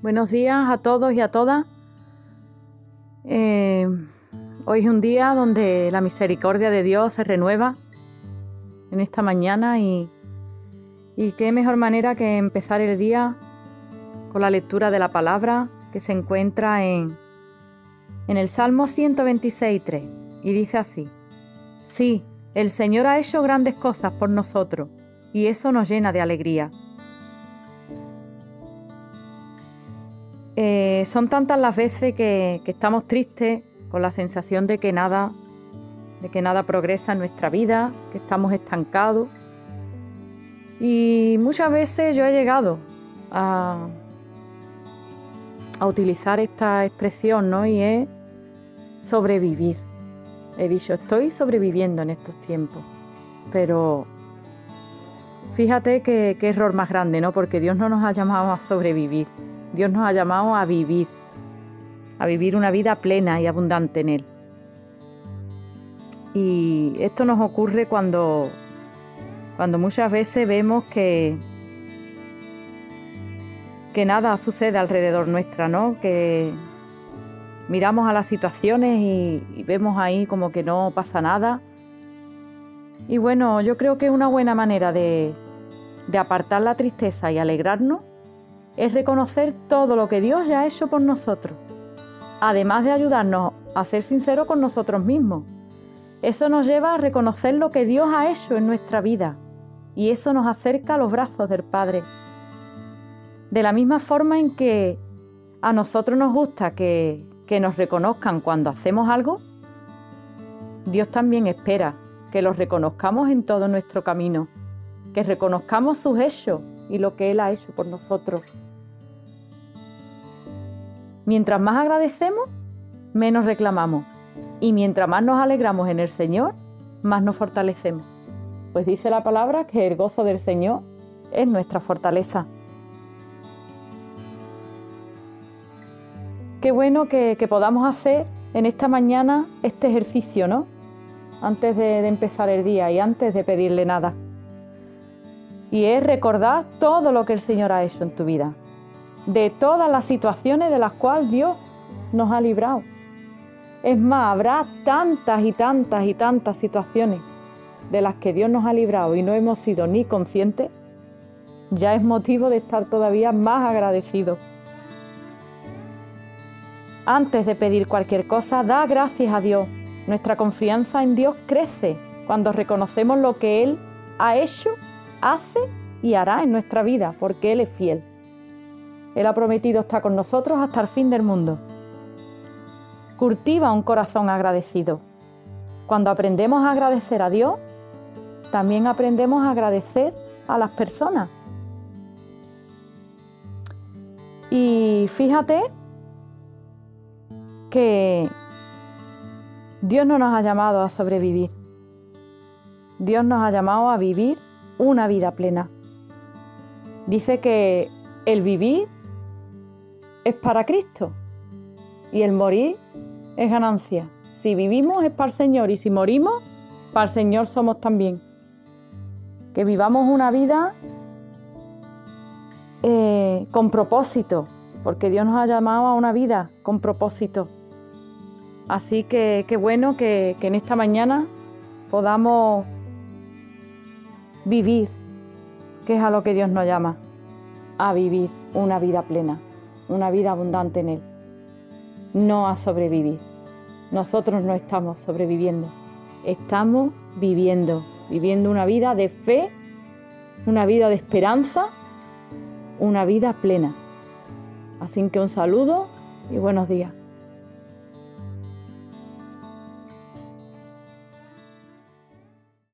Buenos días a todos y a todas. Eh, hoy es un día donde la misericordia de Dios se renueva en esta mañana y, y qué mejor manera que empezar el día con la lectura de la palabra que se encuentra en, en el Salmo 126.3 y dice así, sí, el Señor ha hecho grandes cosas por nosotros y eso nos llena de alegría. Eh, son tantas las veces que, estamos tristes con la sensación de que nada, de que nada progresa en nuestra vida, que estamos estancados. Y muchas veces yo he llegado a, a utilizar esta expresión, ¿no? Y es sobrevivir. He dicho, estoy sobreviviendo en estos tiempos. Pero fíjate qué error más grande, ¿no? Porque Dios no nos ha llamado a sobrevivir. Dios nos ha llamado a vivir, a vivir una vida plena y abundante en Él. Y esto nos ocurre cuando, cuando muchas veces vemos que, que nada sucede alrededor nuestra, ¿no? Que miramos a las situaciones y, vemos ahí como que no pasa nada. Y bueno, yo creo que es una buena manera de, de apartar la tristeza y alegrarnos es reconocer todo lo que Dios ya ha hecho por nosotros, además de ayudarnos a ser sinceros con nosotros mismos. Eso nos lleva a reconocer lo que Dios ha hecho en nuestra vida y eso nos acerca a los brazos del Padre. De la misma forma en que a nosotros nos gusta que, que nos reconozcan cuando hacemos algo, Dios también espera que los reconozcamos en todo nuestro camino, que reconozcamos sus hechos y lo que Él ha hecho por nosotros. Mientras más agradecemos, menos reclamamos. Y mientras más nos alegramos en el Señor, más nos fortalecemos. Pues dice la palabra que el gozo del Señor es nuestra fortaleza. Qué bueno que, podamos hacer en esta mañana este ejercicio, ¿no? Antes de empezar el día y antes de pedirle nada. Y es recordar todo lo que el Señor ha hecho en tu vida de todas las situaciones de las cuales Dios nos ha librado. Es más, habrá tantas y tantas y tantas situaciones de las que Dios nos ha librado y no hemos sido ni conscientes, ya es motivo de estar todavía más agradecidos. Antes de pedir cualquier cosa, da gracias a Dios. Nuestra confianza en Dios crece cuando reconocemos lo que Él ha hecho, hace y hará en nuestra vida, porque Él es fiel. Él ha prometido estar con nosotros hasta el fin del mundo. Cultiva un corazón agradecido. Cuando aprendemos a agradecer a Dios, también aprendemos a agradecer a las personas. Y fíjate que Dios no nos ha llamado a sobrevivir. Dios nos ha llamado a vivir una vida plena. Dice que el vivir es para Cristo y el morir es ganancia. Si vivimos es para el Señor y si morimos, para el Señor somos también. Que vivamos una vida eh, con propósito, porque Dios nos ha llamado a una vida con propósito. Así que qué bueno que, que en esta mañana podamos vivir, que es a lo que Dios nos llama, a vivir una vida plena una vida abundante en Él, no a sobrevivir. Nosotros no estamos sobreviviendo, estamos viviendo, viviendo una vida de fe, una vida de esperanza, una vida plena. Así que un saludo y buenos días.